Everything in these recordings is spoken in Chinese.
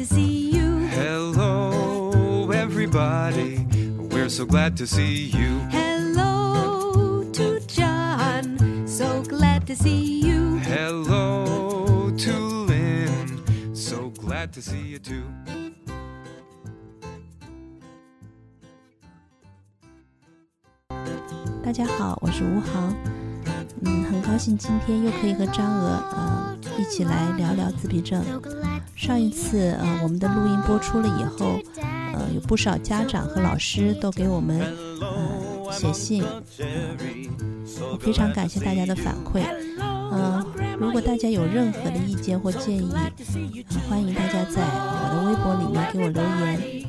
to see you. Hello, everybody. We're so glad to see you. Hello to John. So glad to see you. Hello to Lynn. So glad to see you too. 大家好，我是吴航。嗯，很高兴今天又可以和张娥呃一起来聊聊自闭症。上一次呃我们的录音播出了以后，呃有不少家长和老师都给我们呃写信，我非常感谢大家的反馈。嗯、如果大家有任何的意见或建议，呃欢迎大家在我的微博里面给我留言。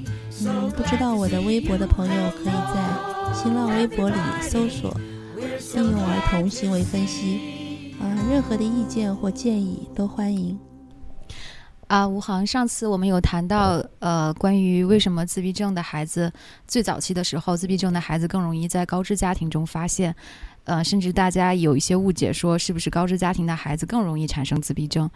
嗯，不知道我的微博的朋友可以在新浪微博里搜索“应用儿童行为分析”，啊、任何的意见或建议都欢迎。啊，吴航，上次我们有谈到，呃，关于为什么自闭症的孩子最早期的时候，自闭症的孩子更容易在高知家庭中发现，呃，甚至大家有一些误解，说是不是高知家庭的孩子更容易产生自闭症？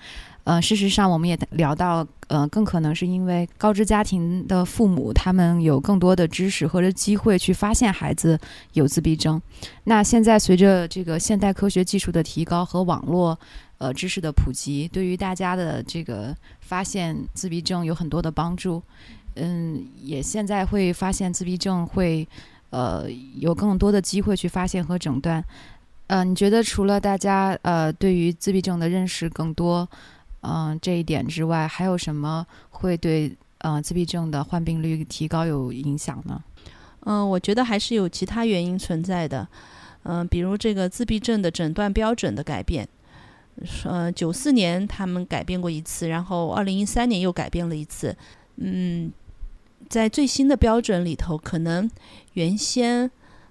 呃，事实上，我们也聊到，呃，更可能是因为高知家庭的父母他们有更多的知识或者机会去发现孩子有自闭症。那现在随着这个现代科学技术的提高和网络呃知识的普及，对于大家的这个发现自闭症有很多的帮助。嗯，也现在会发现自闭症会呃有更多的机会去发现和诊断。呃，你觉得除了大家呃对于自闭症的认识更多，嗯、这一点之外，还有什么会对呃自闭症的患病率提高有影响呢？嗯、我觉得还是有其他原因存在的，嗯、比如这个自闭症的诊断标准的改变。呃，九四年他们改变过一次，然后二零一三年又改变了一次。嗯，在最新的标准里头，可能原先，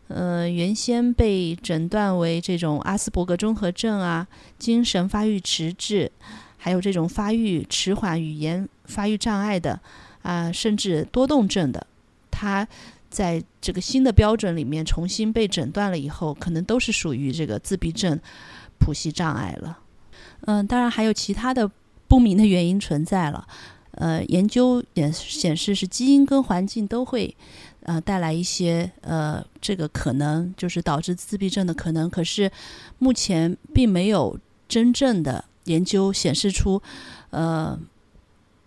呃，原先被诊断为这种阿斯伯格综合症啊、精神发育迟滞，还有这种发育迟缓、语言发育障碍的啊、甚至多动症的，他在这个新的标准里面重新被诊断了以后，可能都是属于这个自闭症谱系障碍了。嗯，当然还有其他的不明的原因存在了。呃，研究也显示是基因跟环境都会呃带来一些呃这个可能，就是导致自闭症的可能。可是目前并没有真正的研究显示出呃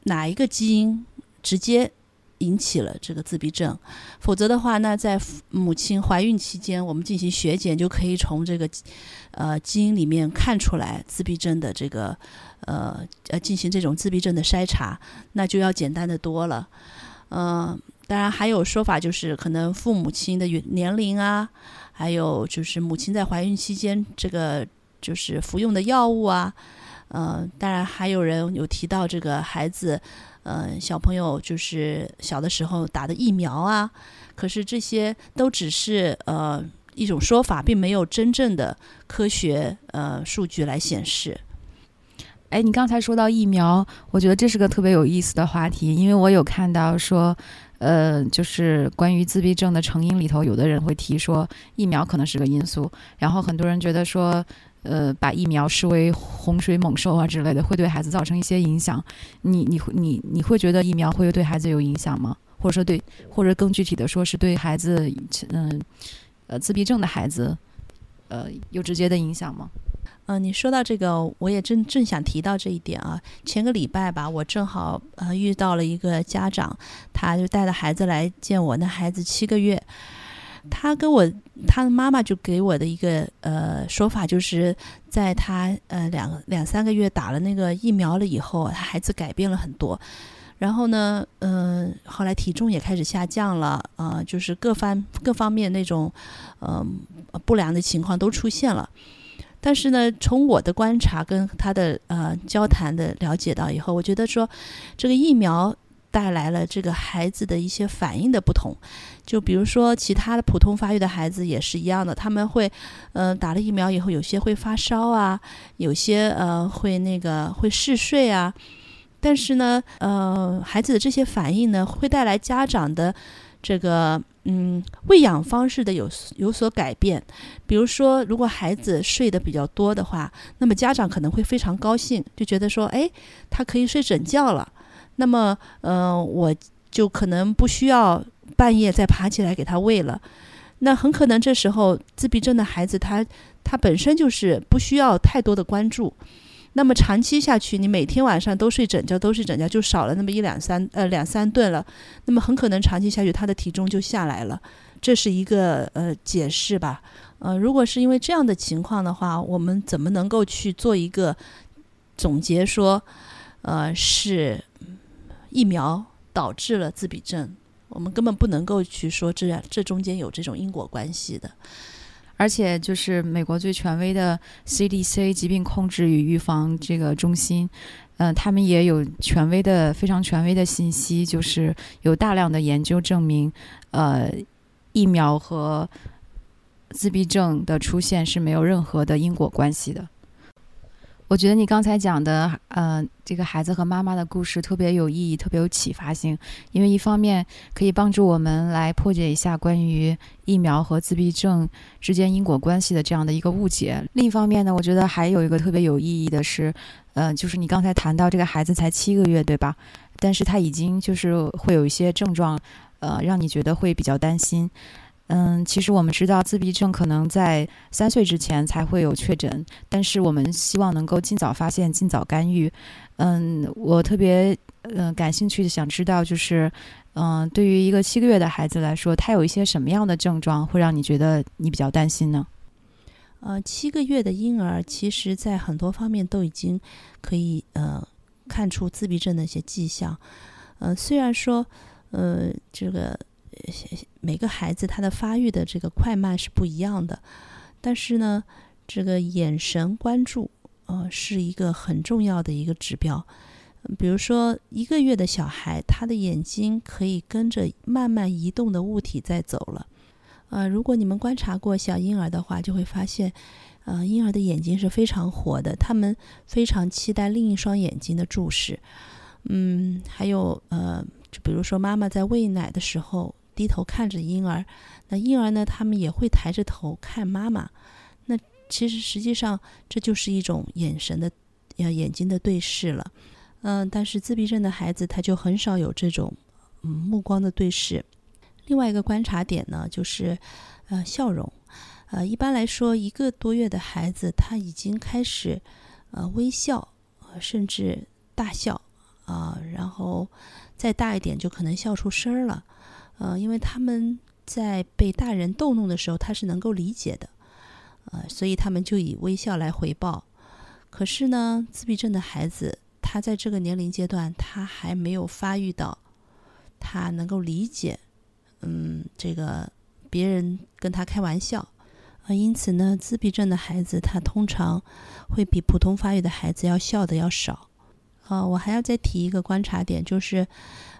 哪一个基因直接引起了这个自闭症。否则的话，那在母亲怀孕期间，我们进行血检就可以从这个呃基因里面看出来自闭症的这个呃呃进行这种自闭症的筛查，那就要简单的多了。嗯、当然还有说法就是可能父母亲的年龄啊，还有就是母亲在怀孕期间这个就是服用的药物啊，呃，当然还有人有提到这个孩子，呃，小朋友就是小的时候打的疫苗啊，可是这些都只是呃一种说法，并没有真正的科学呃数据来显示。哎，你刚才说到疫苗，我觉得这是个特别有意思的话题，因为我有看到说，呃，就是关于自闭症的成因里头，有的人会提说疫苗可能是个因素，然后很多人觉得说，呃，把疫苗视为洪水猛兽啊之类的，会对孩子造成一些影响。你你你你会觉得疫苗会对孩子有影响吗？或者说对，或者更具体的说是对孩子，嗯、呃，自闭症的孩子，呃，有直接的影响吗？嗯、你说到这个，我也正正想提到这一点啊。前个礼拜吧，我正好呃遇到了一个家长，他就带着孩子来见我，那孩子七个月，他跟我他的妈妈就给我的一个呃说法，就是在他呃两两三个月打了那个疫苗了以后，他孩子改变了很多。然后呢，嗯、后来体重也开始下降了，啊、就是各方各方面那种，嗯、不良的情况都出现了。但是呢，从我的观察跟他的呃交谈的了解到以后，我觉得说，这个疫苗带来了这个孩子的一些反应的不同。就比如说，其他的普通发育的孩子也是一样的，他们会，呃，打了疫苗以后，有些会发烧啊，有些呃会那个会嗜睡啊。但是呢，呃，孩子的这些反应呢，会带来家长的这个嗯喂养方式的有有所改变。比如说，如果孩子睡得比较多的话，那么家长可能会非常高兴，就觉得说，哎，他可以睡整觉了。那么，呃，我就可能不需要半夜再爬起来给他喂了。那很可能这时候自闭症的孩子他他本身就是不需要太多的关注。那么长期下去，你每天晚上都睡整觉，都睡整觉，就少了那么一两三呃两三顿了。那么很可能长期下去，他的体重就下来了。这是一个呃解释吧。呃，如果是因为这样的情况的话，我们怎么能够去做一个总结说，呃，是疫苗导致了自闭症？我们根本不能够去说这这中间有这种因果关系的。而且，就是美国最权威的 CDC 疾病控制与预防这个中心，嗯、他们也有权威的、非常权威的信息，就是有大量的研究证明，呃，疫苗和自闭症的出现是没有任何的因果关系的。我觉得你刚才讲的，呃，这个孩子和妈妈的故事特别有意义，特别有启发性，因为一方面可以帮助我们来破解一下关于疫苗和自闭症之间因果关系的这样的一个误解。另一方面呢，我觉得还有一个特别有意义的是，呃，就是你刚才谈到这个孩子才七个月，对吧？但是他已经就是会有一些症状，呃，让你觉得会比较担心。嗯，其实我们知道自闭症可能在三岁之前才会有确诊，但是我们希望能够尽早发现、尽早干预。嗯，我特别呃感兴趣的想知道，就是嗯，对于一个七个月的孩子来说，他有一些什么样的症状会让你觉得你比较担心呢？呃，七个月的婴儿，其实在很多方面都已经可以呃看出自闭症的一些迹象。呃，虽然说呃这个每个孩子他的发育的这个快慢是不一样的，但是呢，这个眼神关注呃是一个很重要的一个指标。比如说，一个月的小孩，他的眼睛可以跟着慢慢移动的物体在走了。呃，如果你们观察过小婴儿的话，就会发现，呃，婴儿的眼睛是非常活的，他们非常期待另一双眼睛的注视。嗯，还有呃，就比如说妈妈在喂奶的时候低头看着婴儿，那婴儿呢，他们也会抬着头看妈妈。那其实实际上这就是一种眼神的，呃，眼睛的对视了。嗯、但是自闭症的孩子他就很少有这种嗯目光的对视。另外一个观察点呢，就是呃笑容。呃，一般来说，一个多月的孩子他已经开始呃微笑，甚至大笑啊、然后再大一点就可能笑出声儿了。呃，因为他们在被大人逗弄的时候，他是能够理解的，呃，所以他们就以微笑来回报。可是呢，自闭症的孩子，他在这个年龄阶段，他还没有发育到他能够理解，嗯，这个别人跟他开玩笑，呃，因此呢，自闭症的孩子他通常会比普通发育的孩子要笑的要少。呃，我还要再提一个观察点，就是，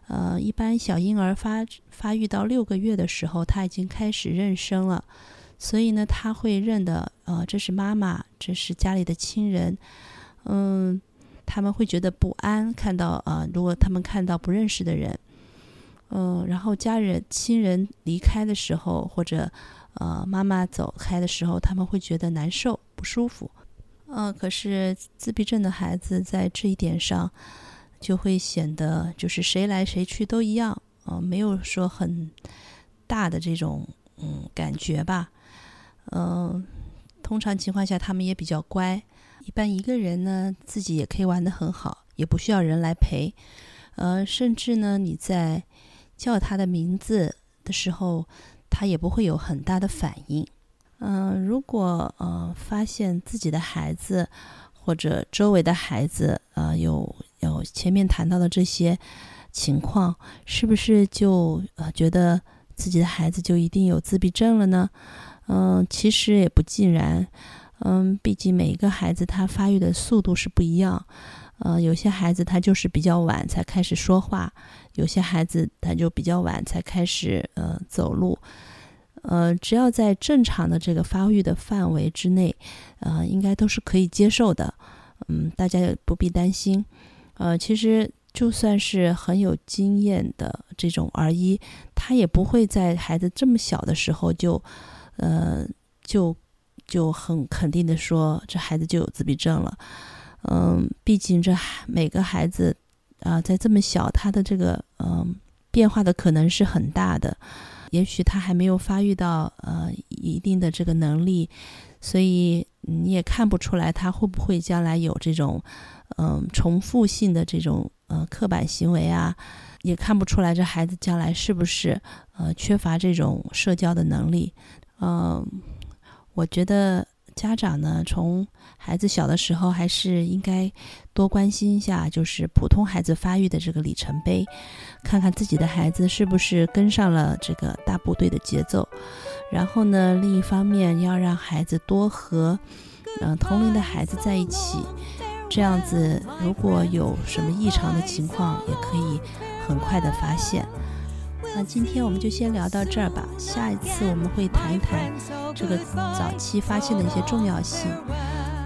呃，一般小婴儿发发育到六个月的时候，他已经开始认生了，所以呢，他会认得，呃，这是妈妈，这是家里的亲人，嗯，他们会觉得不安，看到呃，如果他们看到不认识的人，嗯，然后家人亲人离开的时候，或者呃妈妈走开的时候，他们会觉得难受、不舒服。嗯、可是自闭症的孩子在这一点上，就会显得就是谁来谁去都一样，呃，没有说很大的这种嗯感觉吧。嗯、通常情况下他们也比较乖，一般一个人呢自己也可以玩得很好，也不需要人来陪。呃，甚至呢你在叫他的名字的时候，他也不会有很大的反应。嗯、如果呃发现自己的孩子或者周围的孩子呃有有前面谈到的这些情况，是不是就呃觉得自己的孩子就一定有自闭症了呢？嗯、其实也不尽然。嗯，毕竟每一个孩子他发育的速度是不一样。呃，有些孩子他就是比较晚才开始说话，有些孩子他就比较晚才开始呃走路。呃，只要在正常的这个发育的范围之内，呃，应该都是可以接受的。嗯，大家也不必担心。呃，其实就算是很有经验的这种儿医，他也不会在孩子这么小的时候就，呃，就就很肯定的说这孩子就有自闭症了。嗯，毕竟这孩每个孩子啊、在这么小，他的这个嗯、变化的可能是很大的。也许他还没有发育到呃一定的这个能力，所以你也看不出来他会不会将来有这种嗯、重复性的这种呃刻板行为啊，也看不出来这孩子将来是不是呃缺乏这种社交的能力。嗯、我觉得家长呢，从孩子小的时候还是应该多关心一下，就是普通孩子发育的这个里程碑，看看自己的孩子是不是跟上了这个大部队的节奏。然后呢，另一方面要让孩子多和嗯、同龄的孩子在一起，这样子如果有什么异常的情况，也可以很快的发现。那今天我们就先聊到这儿吧，下一次我们会谈一谈这个早期发现的一些重要性，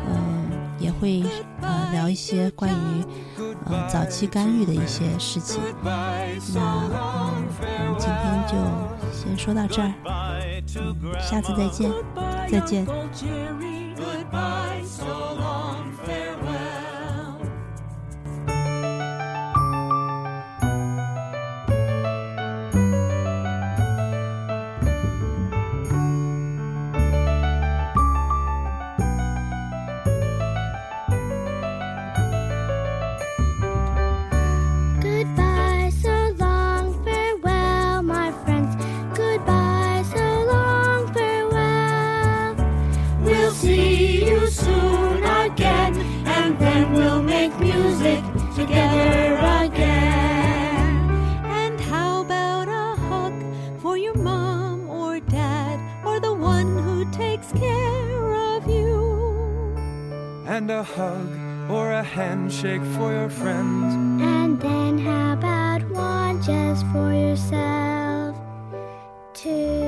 嗯、也会呃聊一些关于呃早期干预的一些事情。那嗯，我们今天就先说到这儿，嗯，下次再见，再见。And a hug or a handshake for your friends. And then how about one just for yourself? Too.